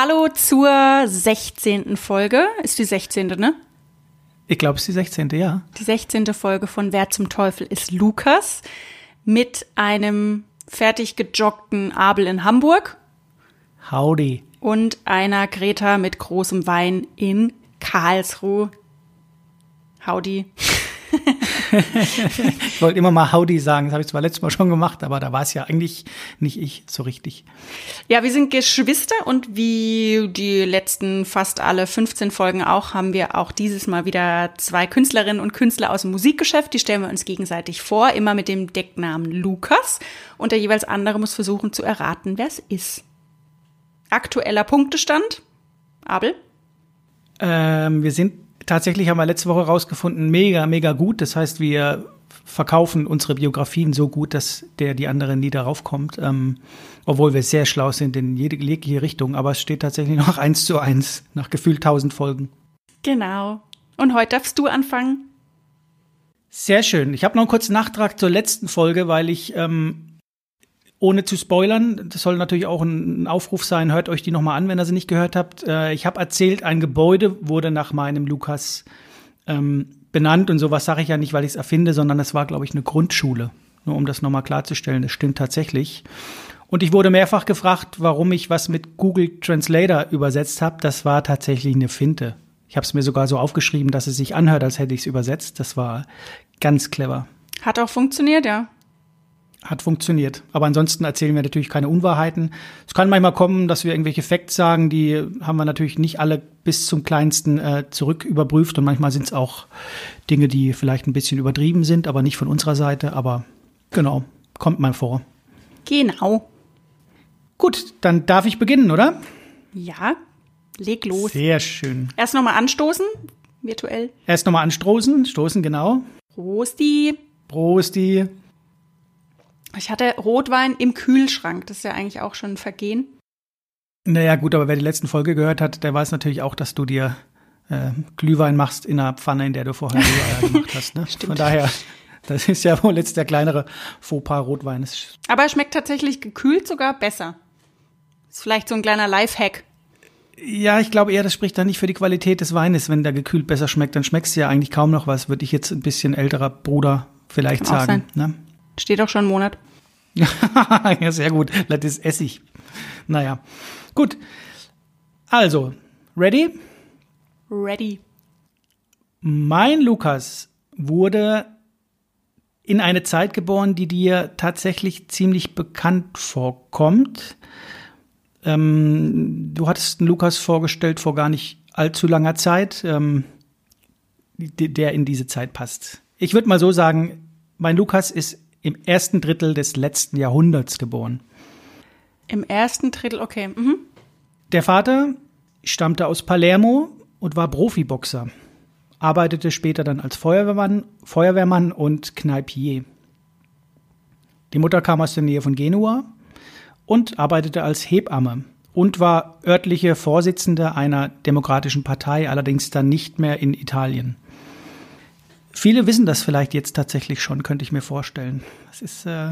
Hallo zur 16. Folge. Ist die 16. ne? Ich glaube, es ist die 16. ja. Die 16. Folge von Wer zum Teufel ist Lukas mit einem fertig gejoggten Abel in Hamburg Howdy. und einer Greta mit großem Wein in Karlsruhe. Howdy. Ich wollte immer mal Howdy sagen. Das habe ich zwar letztes Mal schon gemacht, aber da war es ja eigentlich nicht ich so richtig. Ja, wir sind Geschwister und wie die letzten fast alle 15 Folgen auch, haben wir auch dieses Mal wieder zwei Künstlerinnen und Künstler aus dem Musikgeschäft. Die stellen wir uns gegenseitig vor, immer mit dem Decknamen Lukas. Und der jeweils andere muss versuchen zu erraten, wer es ist. Aktueller Punktestand. Abel? Ähm, wir sind tatsächlich, haben wir letzte Woche rausgefunden, mega, mega gut. Das heißt, wir verkaufen unsere Biografien so gut, dass der die anderen nie darauf kommt. Ähm, obwohl wir sehr schlau sind in jede jegliche Richtung. Aber es steht tatsächlich noch eins zu eins nach gefühlt tausend Folgen. Genau. Und heute darfst du anfangen. Sehr schön. Ich habe noch einen kurzen Nachtrag zur letzten Folge, weil ich, ähm, ohne zu spoilern, das soll natürlich auch ein, Aufruf sein, hört euch die nochmal an, wenn ihr sie nicht gehört habt. Äh, ich habe erzählt, ein Gebäude wurde nach meinem Lukas ähm, benannt und sowas sage ich ja nicht, weil ich es erfinde, sondern es war, glaube ich, eine Grundschule. Nur um das nochmal klarzustellen, das stimmt tatsächlich. Und ich wurde mehrfach gefragt, warum ich was mit Google Translator übersetzt habe. Das war tatsächlich eine Finte. Ich habe es mir sogar so aufgeschrieben, dass es sich anhört, als hätte ich es übersetzt. Das war ganz clever. Hat auch funktioniert, ja. Hat funktioniert. Aber ansonsten erzählen wir natürlich keine Unwahrheiten. Es kann manchmal kommen, dass wir irgendwelche Facts sagen, die haben wir natürlich nicht alle bis zum kleinsten äh, zurück überprüft. Und manchmal sind es auch Dinge, die vielleicht ein bisschen übertrieben sind, aber nicht von unserer Seite. Aber genau, kommt mal vor. Genau. Gut, dann darf ich beginnen, oder? Ja, leg los. Sehr schön. Erst nochmal anstoßen, virtuell. Erst nochmal anstoßen. Stoßen, genau. Prosti. Prosti. Ich hatte Rotwein im Kühlschrank. Das ist ja eigentlich auch schon ein Vergehen. Naja, gut, aber wer die letzten Folge gehört hat, der weiß natürlich auch, dass du dir äh, Glühwein machst in einer Pfanne, in der du vorher Rührei gemacht hast. Ne? Stimmt. Von daher, das ist ja wohl jetzt der kleinere Fauxpas Rotwein. Aber er schmeckt tatsächlich gekühlt sogar besser. Ist vielleicht so ein kleiner Lifehack. Ja, ich glaube eher, das spricht dann nicht für die Qualität des Weines. Wenn der gekühlt besser schmeckt, dann schmeckst du ja eigentlich kaum noch was, würde ich jetzt ein bisschen älterer Bruder vielleicht Kann sagen. Ne? Steht auch schon einen Monat. ja, sehr gut. Das ist Essig. Naja, gut. Also, ready? Ready. Mein Lukas wurde in eine Zeit geboren, die dir tatsächlich ziemlich bekannt vorkommt. Ähm, du hattest einen Lukas vorgestellt vor gar nicht allzu langer Zeit, ähm, der in diese Zeit passt. Ich würde mal so sagen, mein Lukas ist im ersten Drittel des letzten Jahrhunderts geboren. Im ersten Drittel, okay. Mhm. Der Vater stammte aus Palermo und war Profiboxer, arbeitete später dann als Feuerwehrmann, Feuerwehrmann und Kneipier. Die Mutter kam aus der Nähe von Genua und arbeitete als Hebamme und war örtliche Vorsitzende einer demokratischen Partei, allerdings dann nicht mehr in Italien. Viele wissen das vielleicht jetzt tatsächlich schon, könnte ich mir vorstellen. Es ist äh,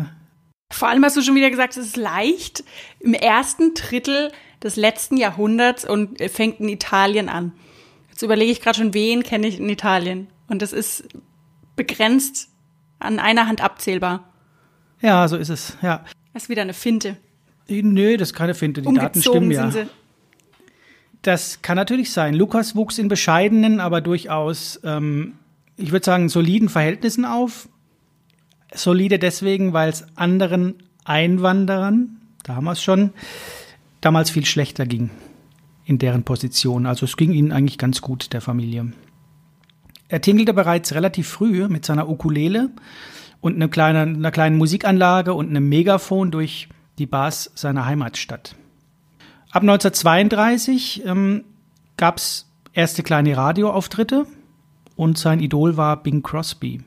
Vor allem hast du schon wieder gesagt, es ist leicht im ersten Drittel des letzten Jahrhunderts und fängt in Italien an. Jetzt überlege ich gerade schon, wen kenne ich in Italien. Und das ist begrenzt an einer Hand abzählbar. ja, so ist es. Ja, Das ist wieder eine Finte. nö, das ist keine Finte. Die Daten Umgezogen stimmen ja. sind sie. Das kann natürlich sein. Lukas wuchs in bescheidenen, aber durchaus, ähm, ich würde sagen, soliden Verhältnissen auf. Solide deswegen, weil es anderen Einwanderern, da haben wir es schon, damals viel schlechter ging in deren Position. Also es ging ihnen eigentlich ganz gut, der Familie. Er tingelte bereits relativ früh mit seiner Ukulele und einer kleinen, einer kleinen Musikanlage und einem Megafon durch die Bars seiner Heimatstadt. Ab 1932 ähm, gab es erste kleine Radioauftritte und sein Idol war Bing Crosby,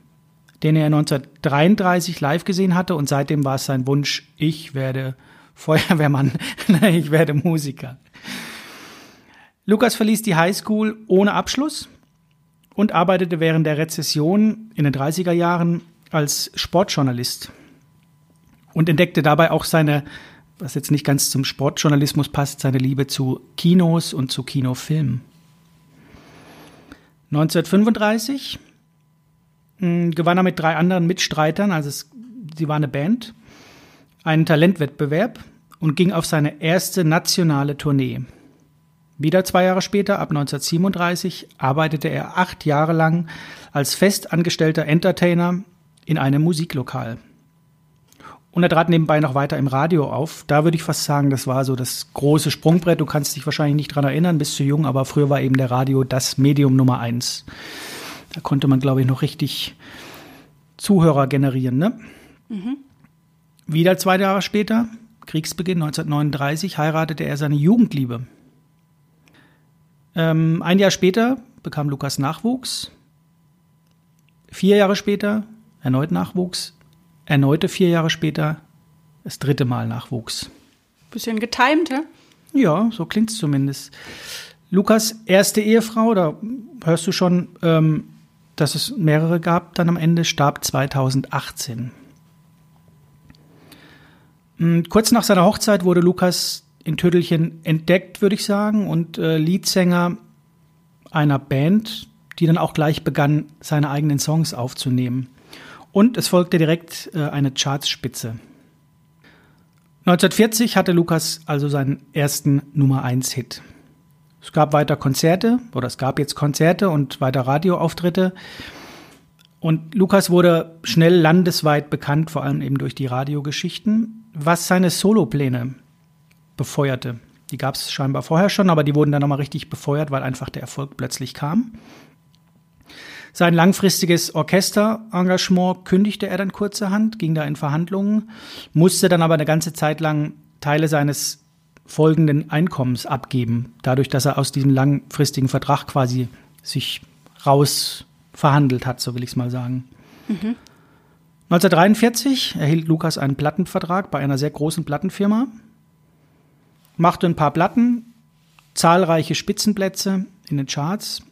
den er 1933 live gesehen hatte und seitdem war es sein Wunsch, ich werde Feuerwehrmann, ich werde Musiker. Lukas verließ die Highschool ohne Abschluss und arbeitete während der Rezession in den 30er Jahren als Sportjournalist und entdeckte dabei auch seine was jetzt nicht ganz zum Sportjournalismus passt, seine Liebe zu Kinos und zu Kinofilmen. 1935 hm, gewann er mit drei anderen Mitstreitern, also es, sie war eine Band, einen Talentwettbewerb und ging auf seine erste nationale Tournee. Wieder zwei Jahre später, ab 1937, arbeitete er acht Jahre lang als festangestellter Entertainer in einem Musiklokal. Und er trat nebenbei noch weiter im Radio auf. Da würde ich fast sagen, das war so das große Sprungbrett. Du kannst dich wahrscheinlich nicht dran erinnern, bist zu jung, aber früher war eben der Radio das Medium Nummer eins. Da konnte man, glaube ich, noch richtig Zuhörer generieren. Ne? Mhm. Wieder zwei Jahre später, Kriegsbeginn 1939, heiratete er seine Jugendliebe. Ähm, ein Jahr später bekam Lukas Nachwuchs. Vier Jahre später erneut Nachwuchs erneute vier Jahre später das dritte Mal Nachwuchs. Bisschen getimed, hä? Ja, so klingt es zumindest. Lukas erste Ehefrau, da hörst du schon, ähm, dass es mehrere gab, dann am Ende starb 2018. Hm, kurz nach seiner Hochzeit wurde Lukas in Tödelchen entdeckt, würde ich sagen, und äh, Leadsänger einer Band, die dann auch gleich begann, seine eigenen Songs aufzunehmen. Und es folgte direkt äh, eine Chartspitze. 1940 hatte Lukas also seinen ersten Nummer 1 Hit. Es gab weiter Konzerte oder es gab jetzt Konzerte und weiter Radioauftritte. Und Lukas wurde schnell landesweit bekannt, vor allem eben durch die Radiogeschichten, was seine Solopläne befeuerte. Die gab es scheinbar vorher schon, aber die wurden dann nochmal richtig befeuert, weil einfach der Erfolg plötzlich kam. Sein langfristiges Orchesterengagement kündigte er dann kurzerhand, ging da in Verhandlungen, musste dann aber eine ganze Zeit lang Teile seines folgenden Einkommens abgeben, dadurch, dass er aus diesem langfristigen Vertrag quasi sich raus verhandelt hat, so will ich es mal sagen. Mhm. 1943 erhielt Lukas einen Plattenvertrag bei einer sehr großen Plattenfirma, machte ein paar Platten, zahlreiche Spitzenplätze in den Charts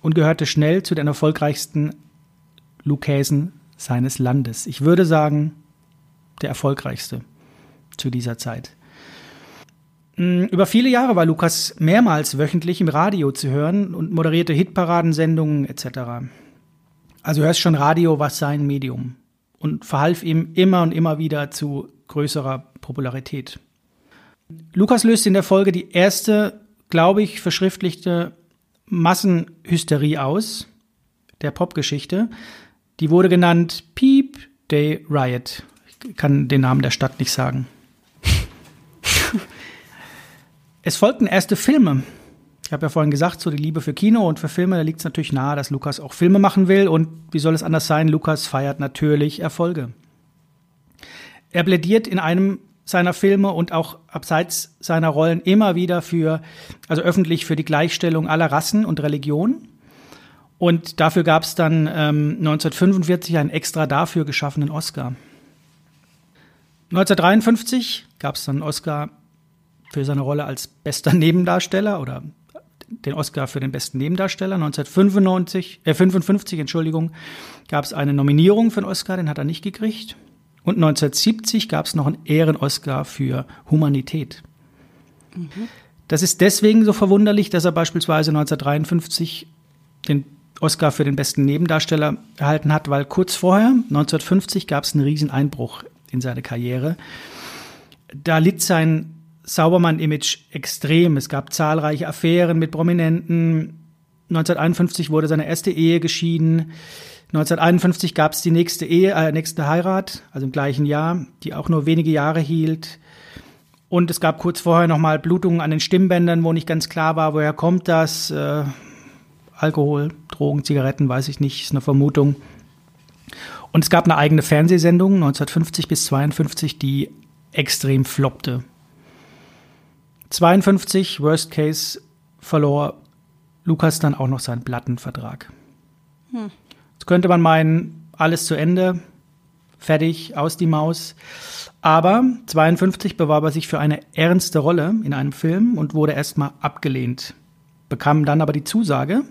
und gehörte schnell zu den erfolgreichsten Lukäsen seines Landes. Ich würde sagen, der erfolgreichste zu dieser Zeit. Mm, über viele Jahre war Lukas mehrmals wöchentlich im Radio zu hören und moderierte Hitparadensendungen etc. Also hörst schon Radio war sein Medium und verhalf ihm immer und immer wieder zu größerer Popularität. Lukas löste in der Folge die erste, glaube ich, verschriftlichte Massenhysterie aus, der Popgeschichte. Die wurde genannt Peep Day Riot. Ich kann den Namen der Stadt nicht sagen. es folgten erste Filme. Ich habe ja vorhin gesagt, so die Liebe für Kino und für Filme, da liegt es natürlich nahe, dass Lukas auch Filme machen will. Und wie soll es anders sein? Lukas feiert natürlich Erfolge. Er plädiert in einem seiner Filme und auch abseits seiner Rollen immer wieder für, also öffentlich für die Gleichstellung aller Rassen und Religionen. Und dafür gab es dann ähm, 1945 einen extra dafür geschaffenen Oscar. 1953 gab es dann einen Oscar für seine Rolle als bester Nebendarsteller oder den Oscar für den besten Nebendarsteller. 1995, äh 55, Entschuldigung, gab es eine Nominierung für den Oscar, den hat er nicht gekriegt. Und 1970 gab es noch einen Ehren-Oscar für Humanität. Mhm. Das ist deswegen so verwunderlich, dass er beispielsweise 1953 den Oscar für den besten Nebendarsteller erhalten hat, weil kurz vorher, 1950, gab es einen riesen Einbruch in seine Karriere. Da litt sein Saubermann-Image extrem. Es gab zahlreiche Affären mit Prominenten. 1951 wurde seine erste Ehe geschieden. 1951 gab es die nächste Ehe, äh, nächste Heirat, also im gleichen Jahr, die auch nur wenige Jahre hielt. Und es gab kurz vorher nochmal Blutungen an den Stimmbändern, wo nicht ganz klar war, woher kommt das. Äh, Alkohol, Drogen, Zigaretten, weiß ich nicht, ist eine Vermutung. Und es gab eine eigene Fernsehsendung 1950 bis 52, die extrem floppte. 52, Worst Case, verlor Lukas dann auch noch seinen Plattenvertrag. Hm könnte man meinen, alles zu Ende, fertig, aus die Maus. Aber 52 bewarb er sich für eine ernste Rolle in einem Film und wurde erstmal abgelehnt. Bekam dann aber die Zusage.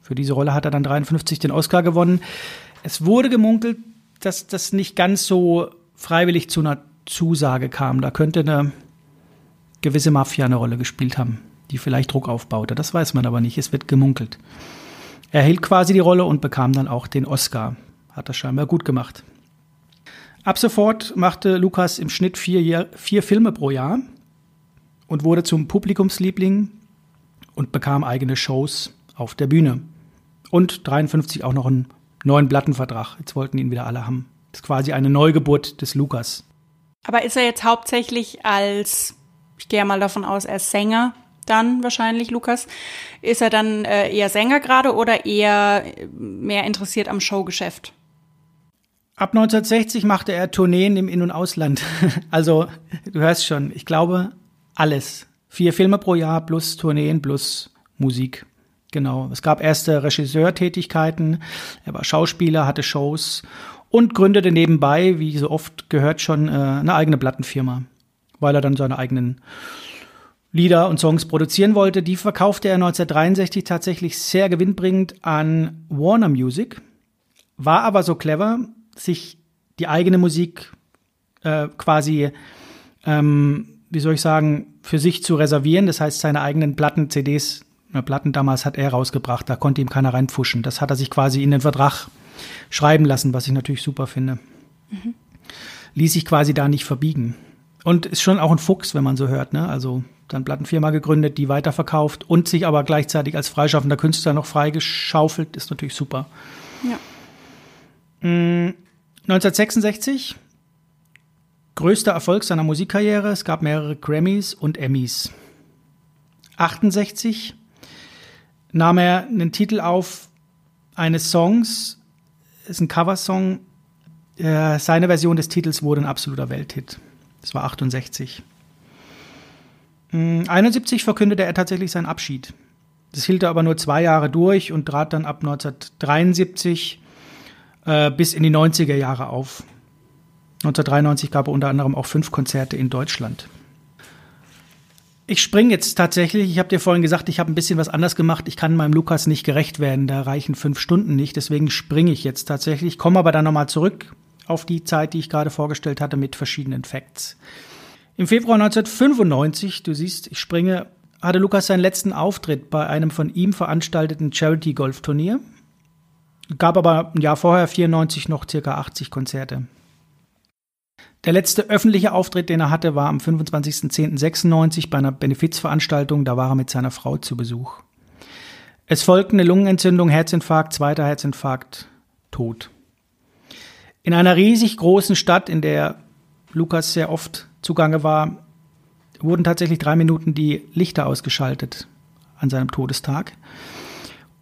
Für diese Rolle hat er dann 53 den Oscar gewonnen. Es wurde gemunkelt, dass das nicht ganz so freiwillig Zusage kam. Da könnte eine gewisse Mafia eine Rolle gespielt haben, die vielleicht Druck aufbaute. Das weiß man aber nicht. Es wird gemunkelt. Er erhielt quasi die Rolle und bekam dann auch den Oscar. Hat das scheinbar gut gemacht. Ab sofort machte Lukas im Schnitt vier, vier Filme pro Jahr und wurde zum Publikumsliebling und bekam eigene Shows auf der Bühne. Und 53 auch noch einen neuen Plattenvertrag. Jetzt wollten ihn wieder alle haben. Das ist quasi eine Neugeburt des Lukas. Aber ist er jetzt hauptsächlich als, ich gehe mal davon aus, ist Sänger dann wahrscheinlich, Lukas. Ist er dann äh, eher Sänger gerade oder eher mehr interessiert am Showgeschäft? Ab 1960 machte er Tourneen im In- und Ausland. Also, du hörst schon, ich glaube, alles. Vier Filme pro Jahr plus Tourneen plus Musik. Genau. Es gab erste Regisseurtätigkeiten. Er war Schauspieler, hatte Shows und gründete nebenbei, wie so oft gehört schon, äh, eine eigene Plattenfirma, weil er dann seine eigenen Lieder und Songs produzieren wollte. Die verkaufte er 1963 tatsächlich sehr gewinnbringend an Warner Music, war aber so clever, sich die eigene Musik äh, quasi, ähm, wie soll ich sagen, für sich zu reservieren. Das heißt, seine eigenen Platten, CDs, äh, Platten damals hat er rausgebracht. Da konnte ihm keiner reinpfuschen. Das hat er sich quasi in den Vertrag schreiben lassen, was ich natürlich super finde. Mhm. Ließ sich quasi da nicht verbiegen. Und ist schon auch ein Fuchs, wenn man so hört. Ne? Also dann Plattenfirma gegründet, die weiterverkauft und sich aber gleichzeitig als freischaffender Künstler noch freigeschaufelt, ist natürlich super. Ja. 1966, mm, größter Erfolg seiner Musikkarriere. Es gab mehrere Grammys und Emmys. 68 nahm er einen Titel auf eines Songs, ist ein Coversong. Äh, seine Version des Titels wurde ein absoluter Welthit. Das war 68. 71 verkündete er tatsächlich seinen Abschied. Das hielt er aber nur zwei Jahre durch und trat dann ab 1973 äh, bis in die 90er Jahre auf. 1993 gab er unter anderem auch fünf Konzerte in Deutschland. Ich springe jetzt tatsächlich, ich habe dir vorhin gesagt, ich habe ein bisschen was anders gemacht. Ich kann meinem Lukas nicht gerecht werden, da reichen fünf Stunden nicht. Deswegen springe ich jetzt tatsächlich, komme aber dann nochmal zurück auf die Zeit, die ich gerade vorgestellt hatte mit verschiedenen Facts. Im Februar 1995, du siehst, ich springe, hatte Lukas seinen letzten Auftritt bei einem von ihm veranstalteten Charity-Golf-Turnier gab aber ein Jahr vorher 94 noch circa 80 Konzerte. Der letzte öffentliche Auftritt, den er hatte, war am 25.10.96 bei einer Benefizveranstaltung. Da war er mit seiner Frau zu Besuch. Es folgten eine Lungenentzündung, Herzinfarkt, zweiter Herzinfarkt, Tod. In einer riesig großen Stadt, in der Lukas sehr oft zugange war, wurden tatsächlich drei Minuten die Lichter ausgeschaltet an seinem Todestag.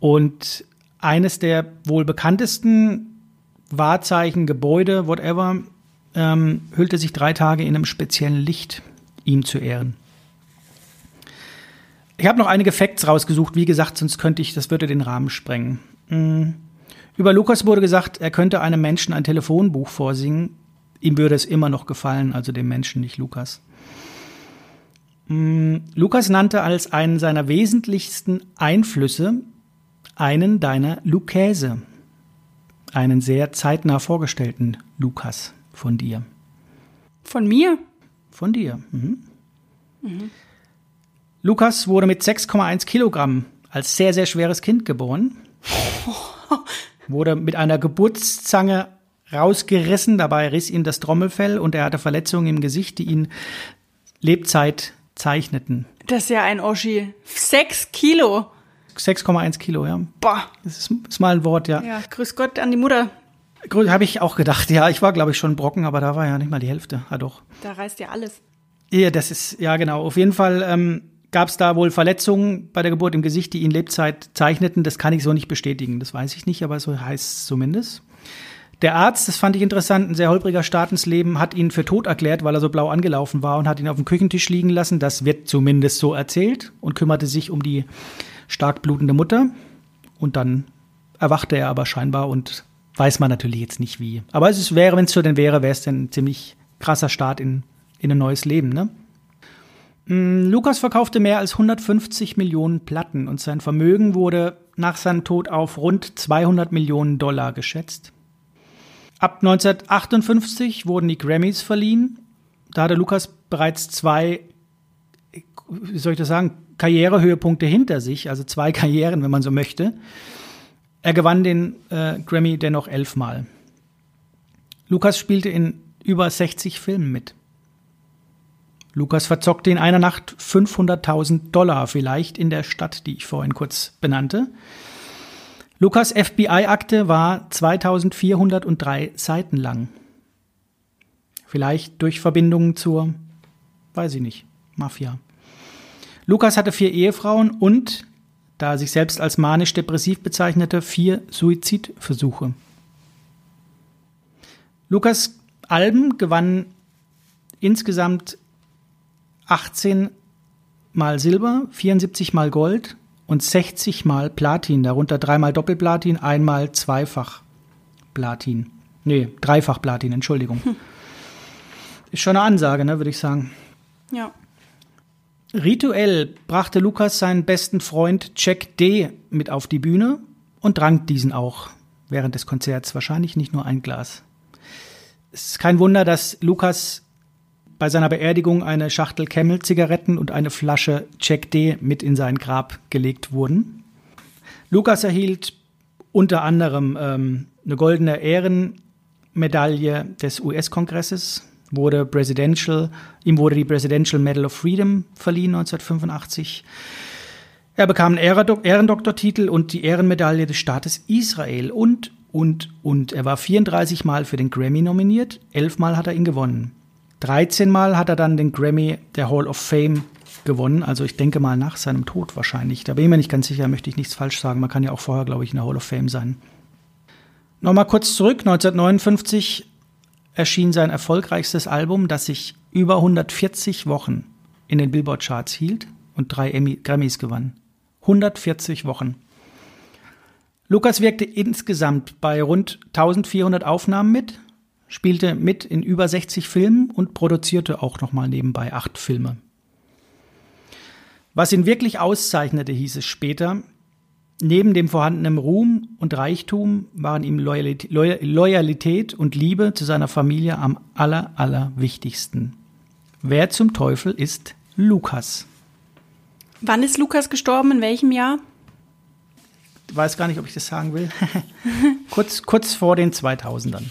Und eines der wohl bekanntesten Wahrzeichen, Gebäude, whatever, ähm, hüllte sich drei Tage in einem speziellen Licht, ihm zu ehren. Ich habe noch einige Facts rausgesucht, wie gesagt, sonst könnte ich, das würde den Rahmen sprengen. Mhm. Über Lukas wurde gesagt, er könnte einem Menschen ein Telefonbuch vorsingen. Ihm würde es immer noch gefallen, also dem Menschen, nicht Lukas. Mhm. Lukas nannte als einen seiner wesentlichsten Einflüsse einen deiner Lukäse, einen sehr zeitnah vorgestellten Lukas von dir. Von mir? Von dir. Mhm. Mhm. Lukas wurde mit 6,1 Kilogramm als sehr, sehr schweres Kind geboren. wurde mit einer Geburtszange rausgerissen, dabei riss ihm das Trommelfell und er hatte Verletzungen im Gesicht, die ihn Lebzeit zeichneten. Das ist ja ein Oschi. Sechs Kilo. 6,1 Kilo, ja. Boah. Das ist, ist, mal ein Wort, ja. Ja, grüß Gott an die Mutter. Habe ich auch gedacht, ja. Ich war, glaube ich, schon Brocken, aber da war ja nicht mal die Hälfte. Ah, doch. Da reißt ja alles. Ja, das ist, ja, genau. Auf jeden Fall ähm, gab es da wohl Verletzungen bei der Geburt im Gesicht, die ihn Lebzeit zeichneten. Das kann ich so nicht bestätigen. Das weiß ich nicht, aber so heißt es zumindest. Der Arzt, das fand ich interessant, ein sehr holpriger Start ins Leben, hat ihn für tot erklärt, weil er so blau angelaufen war und hat ihn auf dem Küchentisch liegen lassen. Das wird zumindest so erzählt und kümmerte sich um die stark blutende Mutter. Und dann erwachte er aber scheinbar und weiß man natürlich jetzt nicht wie. Aber es wäre, wenn es so denn wäre, wäre es dann ein ziemlich krasser Start in, in ein neues Leben, ne? Mm, Lukas verkaufte mehr als 150 Millionen Platten und sein Vermögen wurde nach seinem Tod auf rund 200 Millionen Dollar geschätzt. Ab 1958 wurden die Grammys verliehen da hatte Lukas bereits zwei, wie soll ich das sagen, Karrierehöhepunkte hinter sich, also zwei Karrieren, wenn man so möchte. Er gewann den äh, Grammy dennoch elfmal. Lukas spielte in über 60 Filmen mit. Lukas verzockte in einer Nacht 500.000 Dollar, vielleicht in der Stadt, die ich vorhin kurz benannte. Lukas FBI-Akte war 2403 Seiten lang. Vielleicht durch Verbindungen zur, weiß ich nicht, Mafia. Lukas hatte vier Ehefrauen und, da er sich selbst als manisch-depressiv bezeichnete, vier Suizidversuche. Lukas Alben gewannen insgesamt 18 mal Silber, 74 mal Gold und 60 mal Platin, darunter dreimal Doppelplatin, einmal zweifach Platin. Nee, dreifach Platin, Entschuldigung. Hm. Ist schon eine Ansage, ne, würde ich sagen. Ja. Rituell brachte Lukas seinen besten Freund Jack D. mit auf die Bühne und trank diesen auch während des Konzerts. Wahrscheinlich nicht nur ein Glas. Es ist kein Wunder, dass Lukas bei seiner Beerdigung eine Schachtel Camel-Zigaretten und eine Flasche Jack D. mit in sein Grab gelegt wurden. Lukas erhielt unter anderem ähm, eine goldene Ehrenmedaille des US-Kongresses wurde Presidential, ihm wurde die Presidential Medal of Freedom verliehen 1985. Er bekam einen Ehrendoktortitel und die Ehrenmedaille des Staates Israel und, und, und. Er war 34 Mal für den Grammy nominiert, 11 Mal hat er ihn gewonnen. 13 Mal hat er dann den Grammy der Hall of Fame gewonnen, also ich denke mal nach seinem Tod wahrscheinlich. Da bin ich mir nicht ganz sicher, möchte ich nichts falsch sagen. Man kann ja auch vorher, glaube ich, in der Hall of Fame sein. Nochmal kurz zurück, 1959 erschien sein erfolgreichstes Album, das sich über 140 Wochen in den Billboard-Charts hielt und drei Grammys gewann. 140 Wochen. Lukas wirkte insgesamt bei rund 1400 Aufnahmen mit, spielte mit in über 60 Filmen und produzierte auch nochmal nebenbei acht Filme. Was ihn wirklich auszeichnete, hieß es später, Neben dem vorhandenen Ruhm und Reichtum waren ihm Loyalität und Liebe zu seiner Familie am aller, allerwichtigsten. Wer zum Teufel ist Lukas? Wann ist Lukas gestorben? In welchem Jahr? Ich weiß gar nicht, ob ich das sagen will. kurz, kurz vor den 2000ern.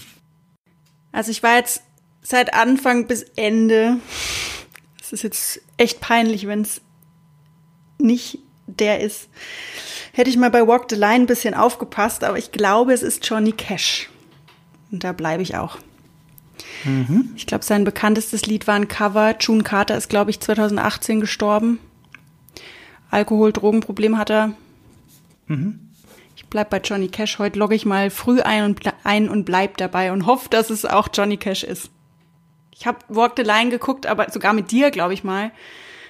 Also ich war jetzt seit Anfang bis Ende. Es ist jetzt echt peinlich, wenn es nicht der ist hätte ich mal bei Walk the Line ein bisschen aufgepasst, aber ich glaube, es ist Johnny Cash. Und da bleibe ich auch. Mhm. Ich glaube, sein bekanntestes Lied war ein Cover. June Carter ist, glaube ich, 2018 gestorben. Alkohol, Drogenproblem hat er. Mhm. Ich bleibe bei Johnny Cash. Heute logge ich mal früh ein und, ein und bleib dabei und hoffe, dass es auch Johnny Cash ist. Ich habe Walk the Line geguckt, aber sogar mit dir, glaube ich mal.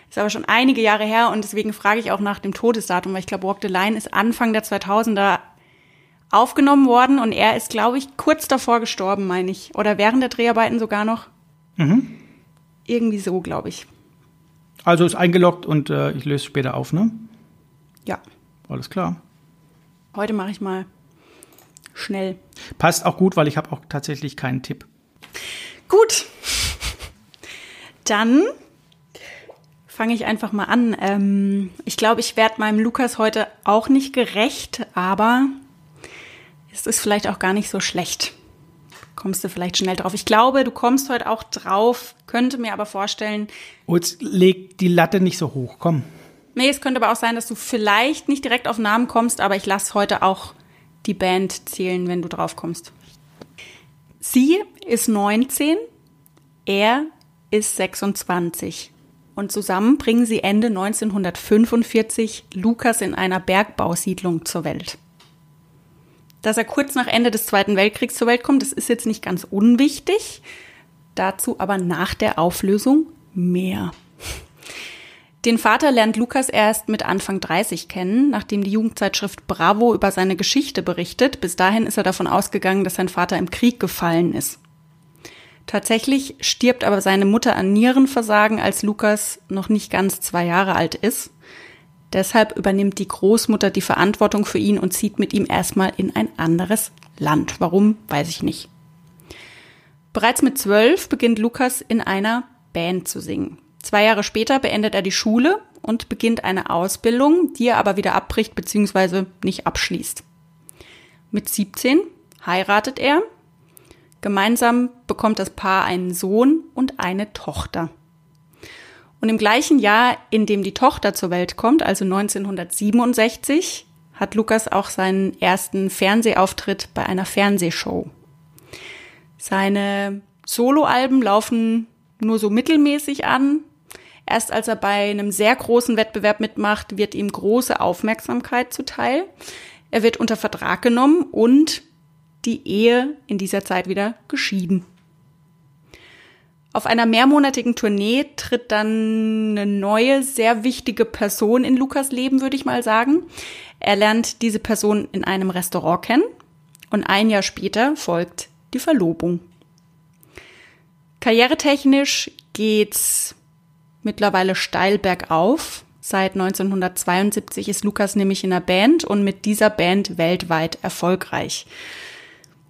Ist aber schon einige Jahre her und deswegen frage ich auch nach dem Todesdatum, weil ich glaube, Walk the Line ist Anfang der 2000er aufgenommen worden und er ist, glaube ich, kurz davor gestorben, meine ich. Oder während der Dreharbeiten sogar noch. Mhm. Irgendwie so, glaube ich. Also ist eingeloggt und äh, ich löse später auf, ne? Ja. Alles klar. Heute mache ich mal schnell. Passt auch gut, weil ich habe auch tatsächlich keinen Tipp. Gut. Dann fange ich einfach mal an. Ähm, ich glaube, ich werde meinem Lukas heute auch nicht gerecht, aber es ist vielleicht auch gar nicht so schlecht. Kommst du vielleicht schnell drauf. Ich glaube, du kommst heute auch drauf, könnte mir aber vorstellen. Oh, jetzt leg die Latte nicht so hoch, komm. Nee, es könnte aber auch sein, dass du vielleicht nicht direkt auf Namen kommst, aber ich lasse heute auch die Band zählen, wenn du drauf kommst. Sie ist 19, er ist 26 und zusammen bringen sie Ende 1945 Lukas in einer Bergbausiedlung zur Welt. Dass er kurz nach Ende des Zweiten Weltkriegs zur Welt kommt, das ist jetzt nicht ganz unwichtig. Dazu aber nach der Auflösung mehr. Den Vater lernt Lukas erst mit Anfang 30 kennen, nachdem die Jugendzeitschrift Bravo über seine Geschichte berichtet. Bis dahin ist er davon ausgegangen, dass sein Vater im Krieg gefallen ist. Tatsächlich stirbt aber seine Mutter an Nierenversagen, als Lukas noch nicht ganz zwei Jahre alt ist. Deshalb übernimmt die Großmutter die Verantwortung für ihn und zieht mit ihm erstmal in ein anderes Land. Warum, weiß ich nicht. Bereits mit zwölf beginnt Lukas in einer Band zu singen. Zwei Jahre später beendet er die Schule und beginnt eine Ausbildung, die er aber wieder abbricht bzw. nicht abschließt. Mit 17 heiratet er. Gemeinsam bekommt das Paar einen Sohn und eine Tochter. Und im gleichen Jahr, in dem die Tochter zur Welt kommt, also 1967, hat Lukas auch seinen ersten Fernsehauftritt bei einer Fernsehshow. Seine Soloalben laufen nur so mittelmäßig an. Erst als er bei einem sehr großen Wettbewerb mitmacht, wird ihm große Aufmerksamkeit zuteil. Er wird unter Vertrag genommen und die Ehe in dieser Zeit wieder geschieden. Auf einer mehrmonatigen Tournee tritt dann eine neue, sehr wichtige Person in Lukas Leben, würde ich mal sagen. Er lernt diese Person in einem Restaurant kennen und ein Jahr später folgt die Verlobung. Karrieretechnisch geht's mittlerweile steil bergauf. Seit 1972 ist Lukas nämlich in einer Band und mit dieser Band weltweit erfolgreich.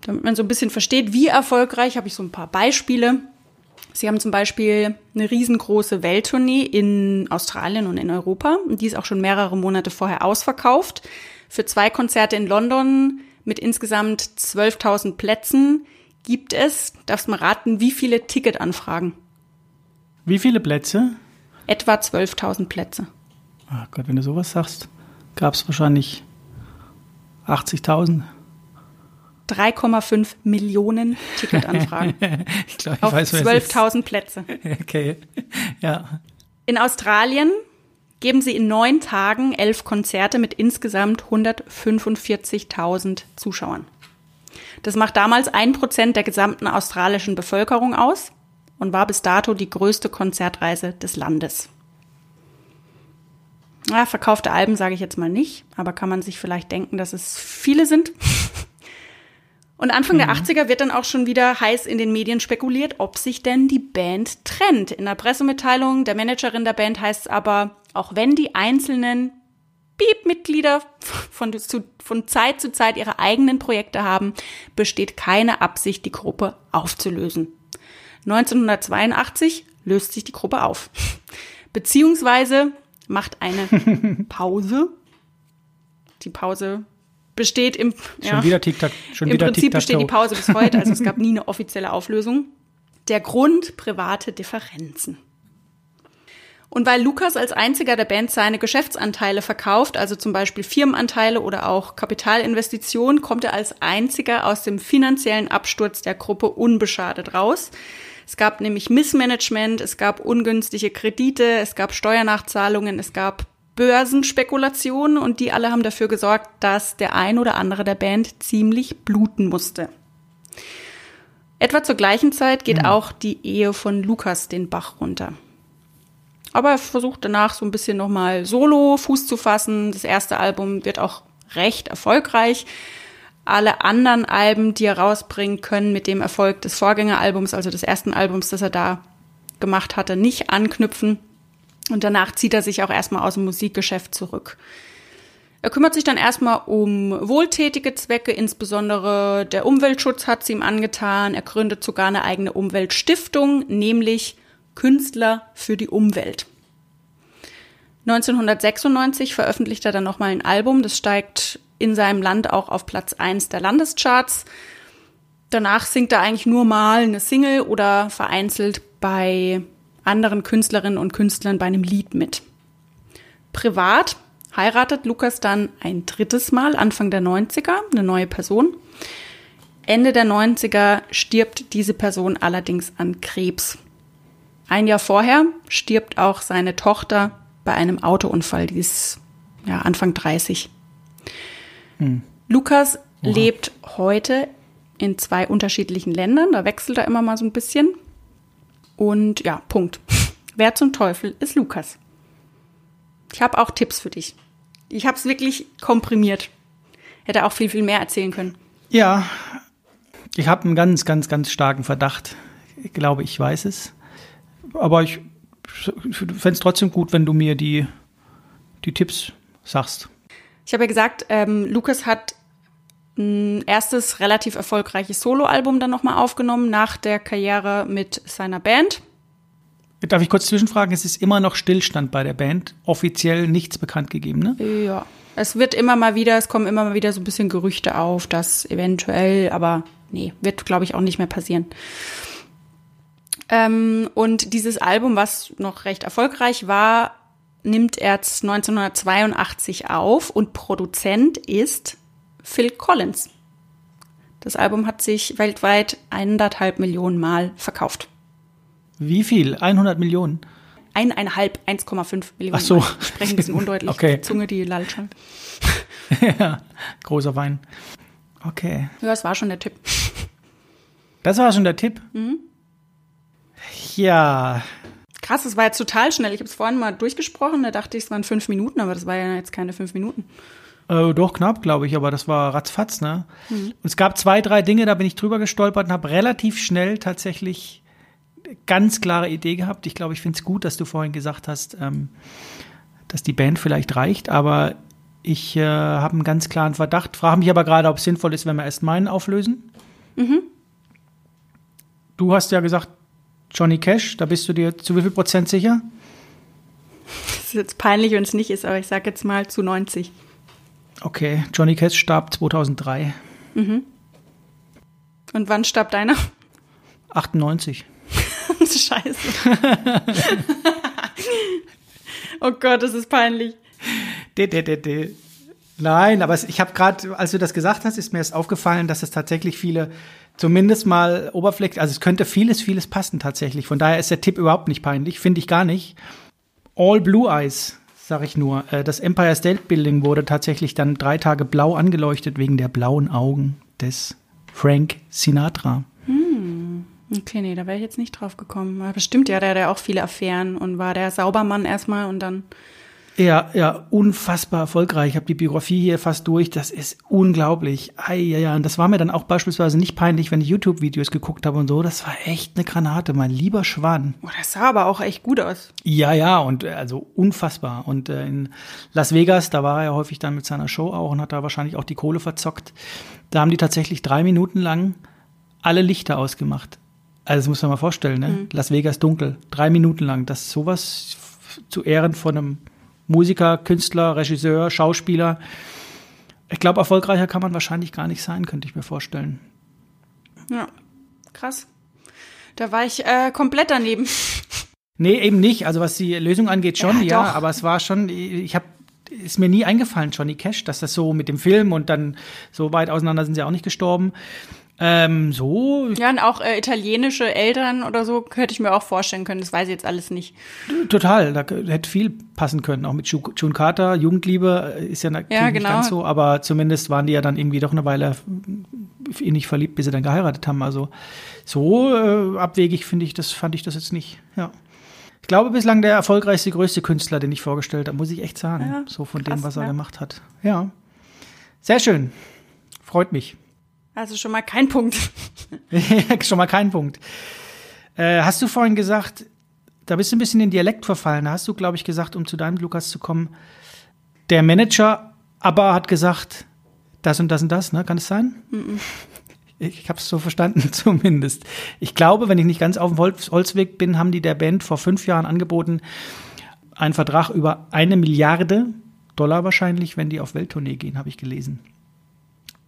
Damit man so ein bisschen versteht, wie erfolgreich, habe ich so ein paar Beispiele. Sie haben zum Beispiel eine riesengroße Welttournee in Australien und in Europa. Und die ist auch schon mehrere Monate vorher ausverkauft. Für zwei Konzerte in London mit insgesamt 12.000 Plätzen gibt es, darfst mal raten, wie viele Ticketanfragen? Wie viele Plätze? Etwa 12.000 Plätze. Oh Gott, wenn du sowas sagst, gab es wahrscheinlich 80.000. 3,5 Millionen Ticketanfragen. ich glaube, ich auf weiß, 12.000 Plätze. Okay, ja. In Australien geben sie in neun Tagen elf Konzerte mit insgesamt 145.000 Zuschauern. Das macht damals ein Prozent der gesamten australischen Bevölkerung aus und war bis dato die größte Konzertreise des Landes. Ja, verkaufte Alben sage ich jetzt mal nicht, aber kann man sich vielleicht denken, dass es viele sind. Und Anfang mhm. der 80er wird dann auch schon wieder heiß in den Medien spekuliert, ob sich denn die Band trennt. In der Pressemitteilung der Managerin der Band heißt es aber, auch wenn die einzelnen Piep-Mitglieder von, von Zeit zu Zeit ihre eigenen Projekte haben, besteht keine Absicht, die Gruppe aufzulösen. 1982 löst sich die Gruppe auf. Beziehungsweise macht eine Pause. Die Pause besteht im schon ja, wieder TikTok, schon im wieder Prinzip besteht die Pause bis heute, also es gab nie eine offizielle Auflösung. Der Grund private Differenzen. Und weil Lukas als einziger der Band seine Geschäftsanteile verkauft, also zum Beispiel Firmenanteile oder auch Kapitalinvestitionen, kommt er als einziger aus dem finanziellen Absturz der Gruppe unbeschadet raus. Es gab nämlich Missmanagement, es gab ungünstige Kredite, es gab Steuernachzahlungen, es gab Börsenspekulationen und die alle haben dafür gesorgt, dass der ein oder andere der Band ziemlich bluten musste. Etwa zur gleichen Zeit geht mhm. auch die Ehe von Lukas den Bach runter. Aber er versucht danach so ein bisschen nochmal solo Fuß zu fassen. Das erste Album wird auch recht erfolgreich. Alle anderen Alben, die er rausbringen können mit dem Erfolg des Vorgängeralbums, also des ersten Albums, das er da gemacht hatte, nicht anknüpfen. Und danach zieht er sich auch erstmal aus dem Musikgeschäft zurück. Er kümmert sich dann erstmal um wohltätige Zwecke, insbesondere der Umweltschutz hat sie ihm angetan. Er gründet sogar eine eigene Umweltstiftung, nämlich Künstler für die Umwelt. 1996 veröffentlicht er dann nochmal ein Album, das steigt in seinem Land auch auf Platz 1 der Landescharts. Danach singt er eigentlich nur mal eine Single oder vereinzelt bei anderen Künstlerinnen und Künstlern bei einem Lied mit. Privat heiratet Lukas dann ein drittes Mal Anfang der 90er, eine neue Person. Ende der 90er stirbt diese Person allerdings an Krebs. Ein Jahr vorher stirbt auch seine Tochter bei einem Autounfall, die ist ja, Anfang 30. Hm. Lukas Oha. lebt heute in zwei unterschiedlichen Ländern, da wechselt er immer mal so ein bisschen. Und ja, Punkt. Wer zum Teufel ist Lukas? Ich habe auch Tipps für dich. Ich habe es wirklich komprimiert. Hätte auch viel, viel mehr erzählen können. Ja, ich habe einen ganz, ganz, ganz starken Verdacht. Ich glaube, ich weiß es aber ich fände es trotzdem gut, wenn du mir die, die Tipps sagst. Ich habe ja gesagt, ähm, Lukas hat ein erstes relativ erfolgreiches Soloalbum dann nochmal aufgenommen nach der Karriere mit seiner Band. Darf ich kurz zwischenfragen? Es ist immer noch Stillstand bei der Band. Offiziell nichts bekannt gegeben, ne? Ja. Es wird immer mal wieder, es kommen immer mal wieder so ein bisschen Gerüchte auf, dass eventuell, aber nee, wird, glaube ich, auch nicht mehr passieren. Ähm, und dieses Album, was noch recht erfolgreich war, nimmt er 1982 auf und Produzent ist Phil Collins. Das Album hat sich weltweit eineinhalb Millionen Mal verkauft. Wie viel? 100 Millionen? Eineinhalb, 1,5 Millionen. Ach so. Mal. Ich spreche ein bisschen undeutlich. Okay. Die Zunge, die lallt schon. ja, großer Wein. Okay. Ja, das war schon der Tipp. Das war schon der Tipp? Mhm. Ja. Krass, das war jetzt total schnell. Ich habe es vorhin mal durchgesprochen, da dachte ich, es waren fünf Minuten, aber das war ja jetzt keine fünf Minuten. Äh, doch, knapp, glaube ich, aber das war ratzfatz, ne? Und es gab zwei, drei Dinge, da bin ich drüber gestolpert und habe relativ schnell tatsächlich eine ganz klare Idee gehabt. Ich glaube, ich finde es gut, dass du vorhin gesagt hast, ähm, dass die Band vielleicht reicht, aber ich äh, habe einen ganz klaren Verdacht, frage mich aber gerade, ob es sinnvoll ist, wenn wir erst meinen auflösen. Du hast ja gesagt, Johnny Cash, da bist du dir zu wie viel Prozent sicher? Das ist jetzt peinlich, wenn es nicht ist, aber ich sage jetzt mal zu 90. Okay, Johnny Cash starb 2003, Und wann starb deiner? 98. Scheiße. oh Gott, das ist peinlich. De, de, de, de. Nein, aber ich habe gerade, als du das gesagt hast, ist mir erst aufgefallen, dass es tatsächlich viele, zumindest mal oberflächlich, also es könnte vieles, vieles passen tatsächlich. Von daher ist der Tipp überhaupt nicht peinlich, finde ich gar nicht. All Blue Eyes, sag ich nur. Äh, Das Empire State Building wurde tatsächlich dann drei Tage blau angeleuchtet wegen der blauen Augen des Frank Sinatra. Okay, nee, da wäre ich jetzt nicht drauf gekommen. Aber bestimmt, ja, der hat ja auch viele Affären und war der Saubermann erstmal und dann. Ja, ja, unfassbar erfolgreich. Ich habe die Biografie hier fast durch. Das ist unglaublich. Ei, ja, ja. Und das war mir dann auch beispielsweise nicht peinlich, wenn ich YouTube-Videos geguckt habe und so. Das war echt eine Granate, mein lieber Schwan. Oh, das sah aber auch echt gut aus. Ja, ja, und äh, also unfassbar. Und äh, in Las Vegas, da war er häufig dann mit seiner Show auch und hat da wahrscheinlich auch die Kohle verzockt. Da haben die tatsächlich drei Minuten lang alle Lichter ausgemacht. Also das muss man mal vorstellen, ne? Las Vegas dunkel, drei Minuten lang. Das ist sowas zu Ehren von einem Musiker, Künstler, Regisseur, Schauspieler. Ich glaube, erfolgreicher kann man wahrscheinlich gar nicht sein, könnte ich mir vorstellen. Ja, krass. Da war ich äh, komplett daneben. Nee, eben nicht. Also was die Lösung angeht schon, Ja, ja, aber es war schon, ich habe ist mir nie eingefallen, Johnny Cash, dass das so mit dem Film und dann so weit auseinander sind sie auch nicht gestorben. Ähm, so, Ja, und auch äh, italienische Eltern oder so hätte ich mir auch vorstellen können. Das weiß ich jetzt alles nicht. total, da hätte viel passen können, auch mit Ju- June Carter, Jugendliebe äh, ist ja nicht genau. ganz so, aber zumindest waren die ja dann irgendwie doch eine Weile innig verliebt, bis sie dann geheiratet haben. Also so äh, abwegig finde ich das, fand ich das jetzt nicht. Ja. Ich glaube, bislang der erfolgreichste, größte Künstler, den ich vorgestellt habe, muss ich echt sagen. Ja, so von krass, dem, was er ja. gemacht hat. Ja. Sehr schön. Freut mich. Also schon mal kein Punkt. Schon mal kein Punkt. Äh, hast du vorhin gesagt, da bist du ein bisschen in Dialekt verfallen. Da hast du, glaube ich, gesagt, um zu deinem Lukas zu kommen, der Manager aber hat gesagt, das und das und das, ne? Kann es sein? Ich habe es so verstanden, zumindest. Ich glaube, wenn ich nicht ganz auf dem Holz, Holzweg bin, haben die der Band vor fünf Jahren angeboten, einen Vertrag über eine Milliarde Dollar wahrscheinlich, wenn die auf Welttournee gehen, habe ich gelesen.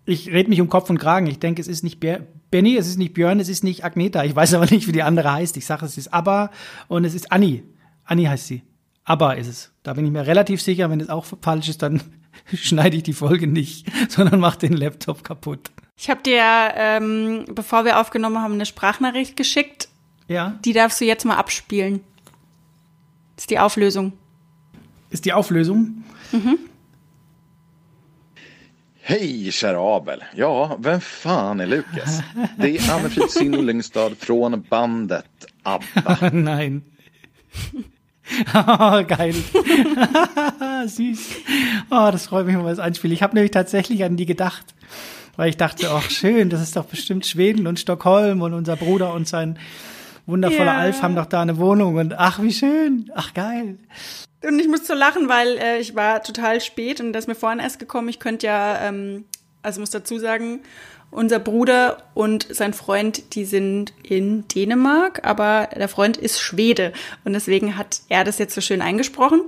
Ich rede mich um Kopf und Kragen. Ich denke, es ist nicht Ber Benny, es ist nicht Björn, es ist nicht Agneta. Ich weiß aber nicht, wie die andere heißt. Ich sage, es ist Abba und es ist Anni. Anni heißt sie. Abba ist es. Da bin ich mir relativ sicher. Wenn es auch falsch ist, dann schneide ich die Folge nicht, sondern mache den Laptop kaputt. Ich habe dir, ähm, bevor wir aufgenommen haben, eine Sprachnachricht geschickt. Ja, Die darfst du jetzt mal abspielen. Das ist die Auflösung. ist die Auflösung. Hej kära Abel. Ja, vem fan är Lukas? Det är Anne-Frid Sindlingstad från bandet ABBA. Nein. Oh, geil. Süß. Oh, das freut mich, wenn man das einspielt. Ich habe nämlich tatsächlich an die gedacht, weil ich dachte, ach schön, das ist doch bestimmt Schweden und Stockholm und unser Bruder und sein wundervoller Ja. Alf haben doch da eine Wohnung und ach, wie schön. Ach, geil. Und ich muss so lachen, weil äh, ich war total spät und das ist mir vorhin erst gekommen. Ich könnte ja, ähm, also muss dazu sagen, Unser Bruder und sein Freund, die sind in Dänemark, aber der Freund ist Schwede und deswegen hat er das jetzt so schön eingesprochen.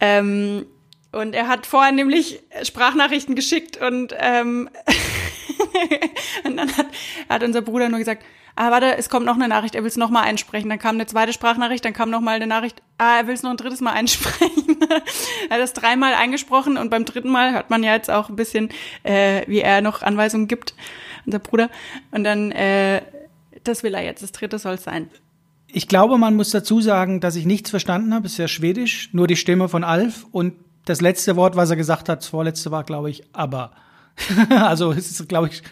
Ähm, und er hat vorher nämlich Sprachnachrichten geschickt und, ähm, und dann hat, hat unser Bruder nur gesagt, ah, warte, es kommt noch eine Nachricht, er will es nochmal einsprechen. Dann kam eine zweite Sprachnachricht, dann kam nochmal eine Nachricht, ah, er will es noch ein drittes Mal einsprechen. er hat das dreimal eingesprochen und beim dritten Mal hört man ja jetzt auch ein bisschen, äh, wie er noch Anweisungen gibt, unser Bruder. Und dann, äh, das will er jetzt, das dritte soll es sein. Ich glaube, man muss dazu sagen, dass ich nichts verstanden habe, ist ja schwedisch, nur die Stimme von Alf und das letzte Wort, was er gesagt hat, das vorletzte war, glaube ich, aber. also es ist, glaube ich.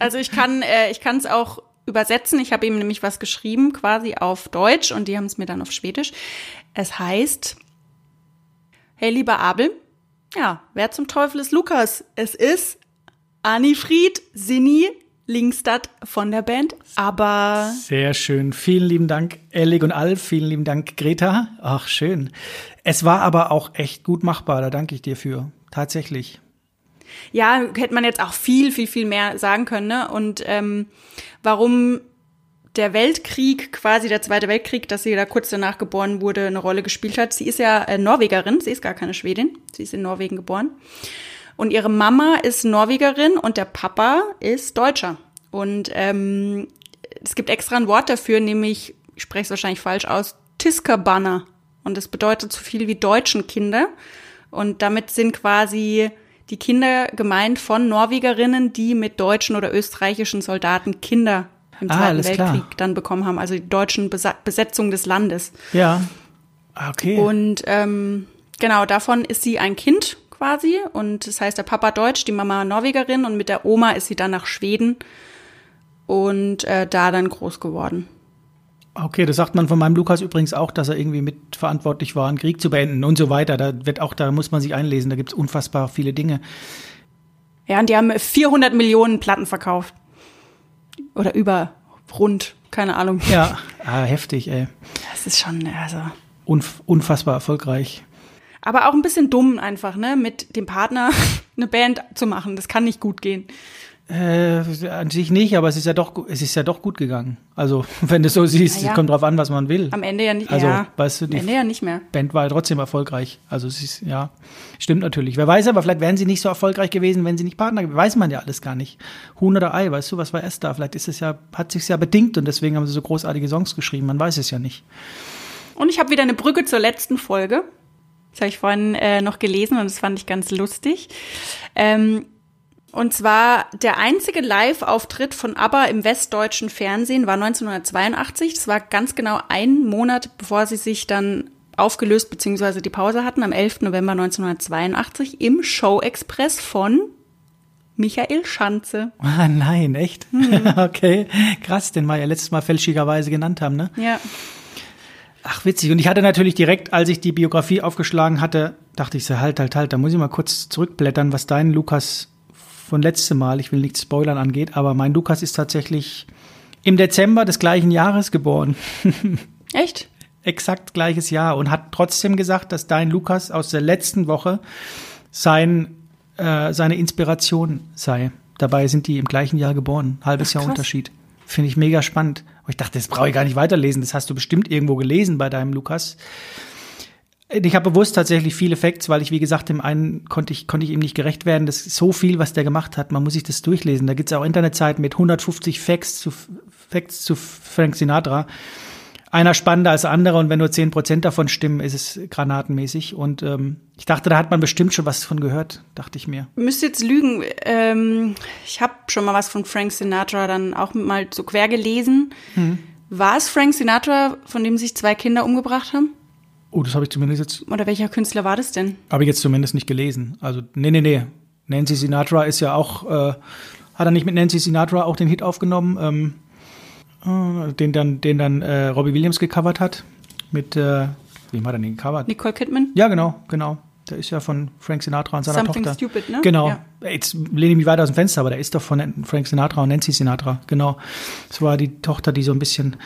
Also ich kann, äh, ich kann es auch übersetzen. Ich habe ihm nämlich was geschrieben, quasi auf Deutsch, und die haben es mir dann auf Schwedisch. Es heißt, hey lieber Abel, ja, wer zum Teufel ist Lukas? Es ist Anifried Sinni Linkstadt von der Band, aber. Sehr schön. Vielen lieben Dank, Ellig und Alf. Vielen lieben Dank, Greta. Ach, schön. Es war aber auch echt gut machbar. Da danke ich dir für. Tatsächlich. Ja, hätte man jetzt auch viel, viel, viel mehr sagen können. Ne? Und ähm, warum der Weltkrieg, quasi der Zweite Weltkrieg, dass sie da kurz danach geboren wurde, eine Rolle gespielt hat. Sie ist ja äh, Norwegerin, sie ist gar keine Schwedin, sie ist in Norwegen geboren. Und ihre Mama ist Norwegerin und der Papa ist Deutscher. Und ähm, es gibt extra ein Wort dafür, nämlich, ich spreche es wahrscheinlich falsch aus, Tiskerbanner. Und das bedeutet so viel wie deutschen Kinder. Und damit sind quasi die Kinder gemeint von Norwegerinnen, die mit deutschen oder österreichischen Soldaten Kinder im ah, Zweiten Weltkrieg klar. dann bekommen haben, also die deutschen Besa Besetzung des Landes. Ja. Ah, okay. Und ähm, genau, davon ist sie ein Kind quasi. Und das heißt, der Papa Deutsch, die Mama Norwegerin und mit der Oma ist sie dann nach Schweden und äh, da dann groß geworden. Okay, das sagt man von meinem Lukas übrigens auch, dass er irgendwie mitverantwortlich war, einen Krieg zu beenden und so weiter. Da wird auch, da muss man sich einlesen, da gibt es unfassbar viele Dinge. Ja, und die haben 400 Millionen Platten verkauft. Oder über rund, keine Ahnung. Ja, ah, heftig, ey. Das ist schon, also. Unf unfassbar erfolgreich. Aber auch ein bisschen dumm einfach, ne, mit dem Partner eine Band zu machen. Das kann nicht gut gehen. Äh, an sich nicht, aber es ist ja doch, es ist ja doch gut gegangen. Also, wenn du so siehst, ja. kommt drauf an, was man will. Am Ende ja nicht also, ja. weißt du, die Am Ende ja nicht mehr. Band war ja trotzdem erfolgreich. Also, es ist, ja, stimmt natürlich. Wer weiß aber, vielleicht wären sie nicht so erfolgreich gewesen, wenn sie nicht Partner gewesen Weiß man ja alles gar nicht. Huhn oder Ei, weißt du, was war erst da? Vielleicht ist es ja, hat sich's ja bedingt und deswegen haben sie so großartige Songs geschrieben. Man weiß es ja nicht. Und ich habe wieder eine Brücke zur letzten Folge. Das habe ich vorhin äh, noch gelesen und das fand ich ganz lustig. Ähm, und zwar der einzige Live-Auftritt von ABBA im westdeutschen Fernsehen war 1982. Das war ganz genau ein Monat, bevor sie sich dann aufgelöst bzw. die Pause hatten, am 11. November 1982 im Show Express von Michael Schanze. Ah, nein, echt? Mhm. okay, krass, den wir ja letztes Mal fälschlicherweise genannt haben, ne? Ja. Ach, witzig. Und ich hatte natürlich direkt, als ich die Biografie aufgeschlagen hatte, dachte ich so, halt, halt, halt, da muss ich mal kurz zurückblättern, was dein Lukas von letztem Mal, ich will nicht spoilern, angeht, aber mein Lukas ist tatsächlich im Dezember des gleichen Jahres geboren. Echt? Exakt gleiches Jahr und hat trotzdem gesagt, dass dein Lukas aus der letzten Woche sein, äh, seine Inspiration sei. Dabei sind die im gleichen Jahr geboren. Halbes Ach, Jahr Unterschied. Finde ich mega spannend. Und ich dachte, das brauche ich gar nicht weiterlesen. Das hast du bestimmt irgendwo gelesen bei deinem Lukas. Ich habe bewusst tatsächlich viele Facts, weil ich, wie gesagt, dem einen konnte ich, konnte ich ihm nicht gerecht werden. Das ist so viel, was der gemacht hat. Man muss sich das durchlesen. Da gibt es auch Internetseiten mit 150 Facts zu, Facts zu Frank Sinatra. Einer spannender als der andere und wenn nur 10% davon stimmen, ist es granatenmäßig. Und ähm, ich dachte, da hat man bestimmt schon was von gehört, dachte ich mir. Müsste jetzt lügen. Ähm, ich habe schon mal was von Frank Sinatra dann auch mal so quer gelesen. Hm. War es Frank Sinatra, von dem sich zwei Kinder umgebracht haben? Oh, das habe ich zumindest jetzt. Oder welcher Künstler war das denn? Habe ich jetzt zumindest nicht gelesen. Also, nee, nee, nee. Nancy Sinatra ist ja auch, äh, hat er nicht mit Nancy Sinatra auch den Hit aufgenommen, ähm, äh, den dann, den dann äh, Robbie Williams gecovert hat. Mit, äh, wem hat er den gecovert? Nicole Kidman? Ja, genau, genau. Der ist ja von Frank Sinatra und seiner Something Tochter. Stupid, ne? Genau. Ja. Jetzt lehne ich mich weiter aus dem Fenster, aber der ist doch von Frank Sinatra und Nancy Sinatra. Genau. Das war die Tochter, die so ein bisschen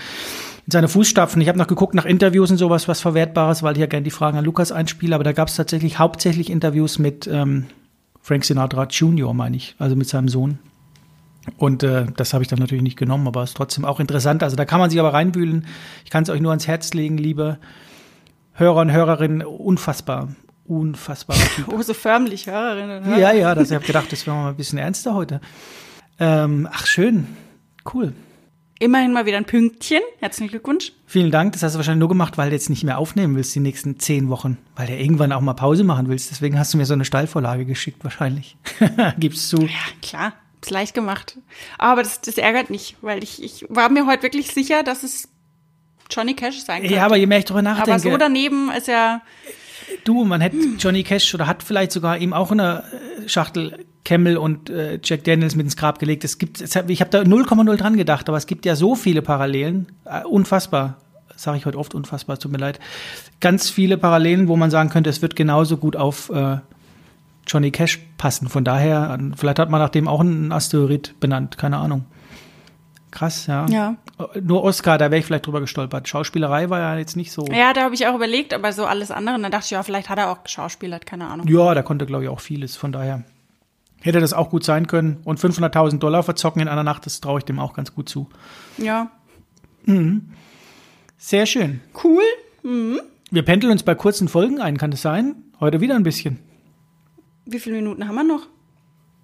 seine Fußstapfen. Ich habe noch geguckt nach Interviews und sowas, was Verwertbares, weil ich ja gerne die Fragen an Lukas einspiele, aber da gab es tatsächlich hauptsächlich Interviews mit ähm, Frank Sinatra Jr., meine ich, also mit seinem Sohn. Und äh, das habe ich dann natürlich nicht genommen, aber ist trotzdem auch interessant. Also da kann man sich aber reinwühlen. Ich kann es euch nur ans Herz legen, liebe Hörer und Hörerinnen. Unfassbar. Unfassbar. Oh, so förmlich Hörerinnen und Hörer. Ja, ja, das, ich habe gedacht, das wäre mal ein bisschen ernster heute. Ähm, ach, schön. Cool. Immerhin mal wieder ein Pünktchen. Herzlichen Glückwunsch. Vielen Dank. Das hast du wahrscheinlich nur gemacht, weil du jetzt nicht mehr aufnehmen willst die nächsten zehn Wochen. Weil du irgendwann auch mal Pause machen willst. Deswegen hast du mir so eine Steilvorlage geschickt, wahrscheinlich. Gibst du. Ja, klar. Ist leicht gemacht. Aber das, das ärgert nicht, weil ich, ich war mir heute wirklich sicher, dass es Johnny Cash sein könnte. Ja, aber je mehr ich drüber nachdenke. aber so daneben ist ja. Du, man hätte Johnny Cash oder hat vielleicht sogar ihm auch eine äh, Schachtel Camel und äh, Jack Daniels mit ins Grab gelegt. Es gibt, es hab, ich habe da 0,0 dran gedacht, aber es gibt ja so viele Parallelen. Äh, unfassbar. Sage ich heute oft unfassbar, tut mir leid. Ganz viele Parallelen, wo man sagen könnte, es wird genauso gut auf äh, Johnny Cash passen. Von daher, äh, vielleicht hat man nach dem auch einen Asteroid benannt, keine Ahnung. Krass, ja. Ja. Nur Oscar, da wäre ich vielleicht drüber gestolpert. Schauspielerei war ja jetzt nicht so. Ja, da habe ich auch überlegt, aber so alles andere, dann dachte ich, ja, vielleicht hat er auch geschauspielert, keine Ahnung. Ja, da konnte, glaube ich, auch vieles. Von daher hätte das auch gut sein können. Und 500.000 Dollar verzocken in einer Nacht, das traue ich dem auch ganz gut zu. Ja. Sehr schön. Cool. Wir pendeln uns bei kurzen Folgen ein, kann das sein? Heute wieder ein bisschen. Wie viele Minuten haben wir noch?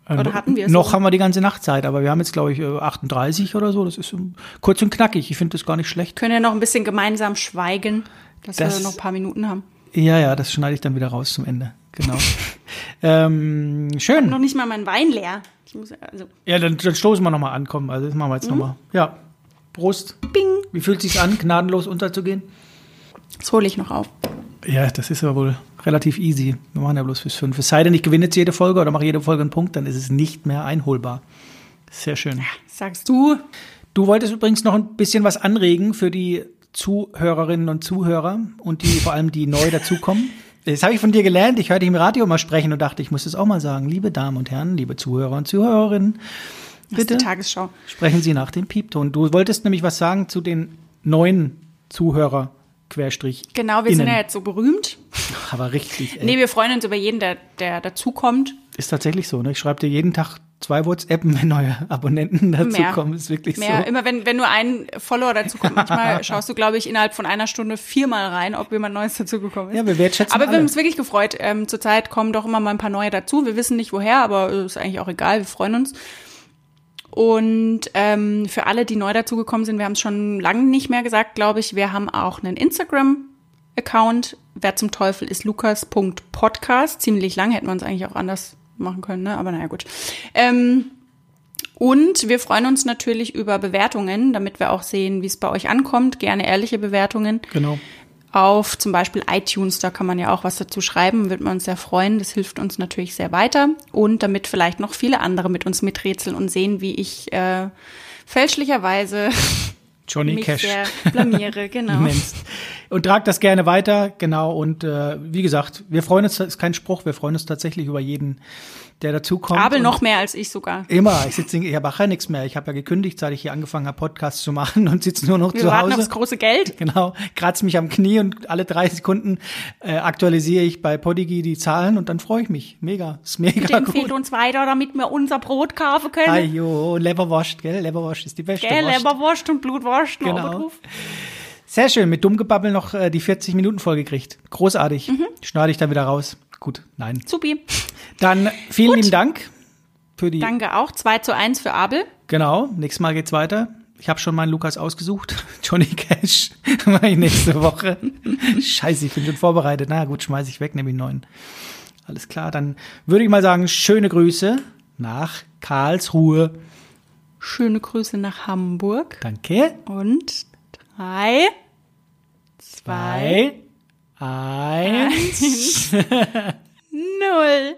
Äh, Oder hatten wir es Noch so? haben wir die ganze Nachtzeit, aber wir haben jetzt, glaube ich, äh, 38 oder so. Das ist ähm, kurz und knackig. Ich finde das gar nicht schlecht. Können ja noch ein bisschen gemeinsam schweigen, dass Das- wir noch ein paar Minuten haben. Ja, ja, das schneide ich dann wieder raus zum Ende. Genau. ähm, schön. Noch nicht mal mein Wein leer. Ich muss, also, Ja, dann, dann stoßen wir nochmal an. Komm, also das machen wir jetzt nochmal. Ja. Prost. bing. Wie fühlt sich's an, gnadenlos unterzugehen? Das hole ich noch auf. Ja, das ist aber wohl relativ easy. Wir machen ja bloß bis fünf. Es sei denn, ich gewinne jetzt jede Folge oder mache jede Folge einen Punkt, dann ist es nicht mehr einholbar. Sehr schön. Sagst du? Du wolltest übrigens noch ein bisschen was anregen für die Zuhörerinnen und Zuhörer und die vor allem, die neu dazukommen. Das habe ich von dir gelernt. Ich hörte dich im Radio mal sprechen und dachte, ich muss es auch mal sagen. Liebe Damen und Herren, liebe Zuhörer und Zuhörerinnen, bitte Tagesschau. sprechen Sie nach dem Piepton. Du wolltest nämlich was sagen zu den neuen Zuhörer Querstrich. Genau, wir sind innen. ja jetzt so berühmt. Aber richtig, ey. Nee, wir freuen uns über jeden, der, der dazukommt. Ist tatsächlich so, ne? Ich schreibe dir jeden Tag zwei WhatsApp, wenn neue Abonnenten dazukommen. Ist wirklich Mehr. so. Immer wenn, wenn nur ein Follower dazukommt. Manchmal schaust du, glaube ich, innerhalb von einer Stunde viermal rein, ob jemand Neues dazugekommen ist. Ja, wir wertschätzen Aber wir alle. haben uns wirklich gefreut. Ähm, zurzeit kommen doch immer mal ein paar neue dazu. Wir wissen nicht woher, aber ist eigentlich auch egal. Wir freuen uns. Und ähm, für alle, die neu dazugekommen sind, wir haben es schon lange nicht mehr gesagt, glaube ich. Wir haben auch einen Instagram-Account. Wer zum Teufel ist lukas.podcast. Ziemlich lang hätten wir uns eigentlich auch anders machen können, ne? aber naja, gut. Ähm, und wir freuen uns natürlich über Bewertungen, damit wir auch sehen, wie es bei euch ankommt. Gerne ehrliche Bewertungen Genau. Auf zum Beispiel iTunes, da kann man ja auch was dazu schreiben, wird man uns sehr freuen. Das hilft uns natürlich sehr weiter. Und damit vielleicht noch viele andere mit uns miträtseln und sehen, wie ich äh, fälschlicherweise Johnny mich Cash. blamiere. Genau. nennst. Und tragt das gerne weiter, genau. Und äh, wie gesagt, wir freuen uns, das ist kein Spruch, wir freuen uns tatsächlich über jeden, der dazukommt. Abel noch mehr als ich sogar. Immer. Ich sitze, ich mache ja nichts mehr. Ich habe ja gekündigt, seit ich hier angefangen habe, Podcasts zu machen und sitze nur noch Wir zu warten Hause. aufs große Geld. Genau, kratze mich am Knie und alle drei Sekunden äh, aktualisiere ich bei Podigy die Zahlen und dann freue ich mich. Mega, ist mega Bitte empfehlt gut. uns weiter, damit wir unser Brot kaufen können. Ajo, Leberwurst, gell? Leberwurst ist die beste Gell, Wurst. Leberwurst und Blutwurst. Genau. obendrauf. Sehr schön, mit Dummgebabbel noch äh, die 40 Minuten voll gekriegt. Großartig. Mhm. Schneide ich dann wieder raus. Gut, nein. Supi. Dann vielen lieben Dank für die. Danke auch. 2 zu 1 für Abel. Genau, nächstes Mal geht's weiter. Ich habe schon meinen Lukas ausgesucht. Johnny Cash mache ich nächste Woche. Scheiße, ich bin schon vorbereitet. Na gut, schmeiße ich weg, nehme ich neuen. Alles klar, dann würde ich mal sagen, schöne Grüße nach Karlsruhe. Schöne Grüße nach Hamburg. Danke. Und drei, Zwei, eins. null.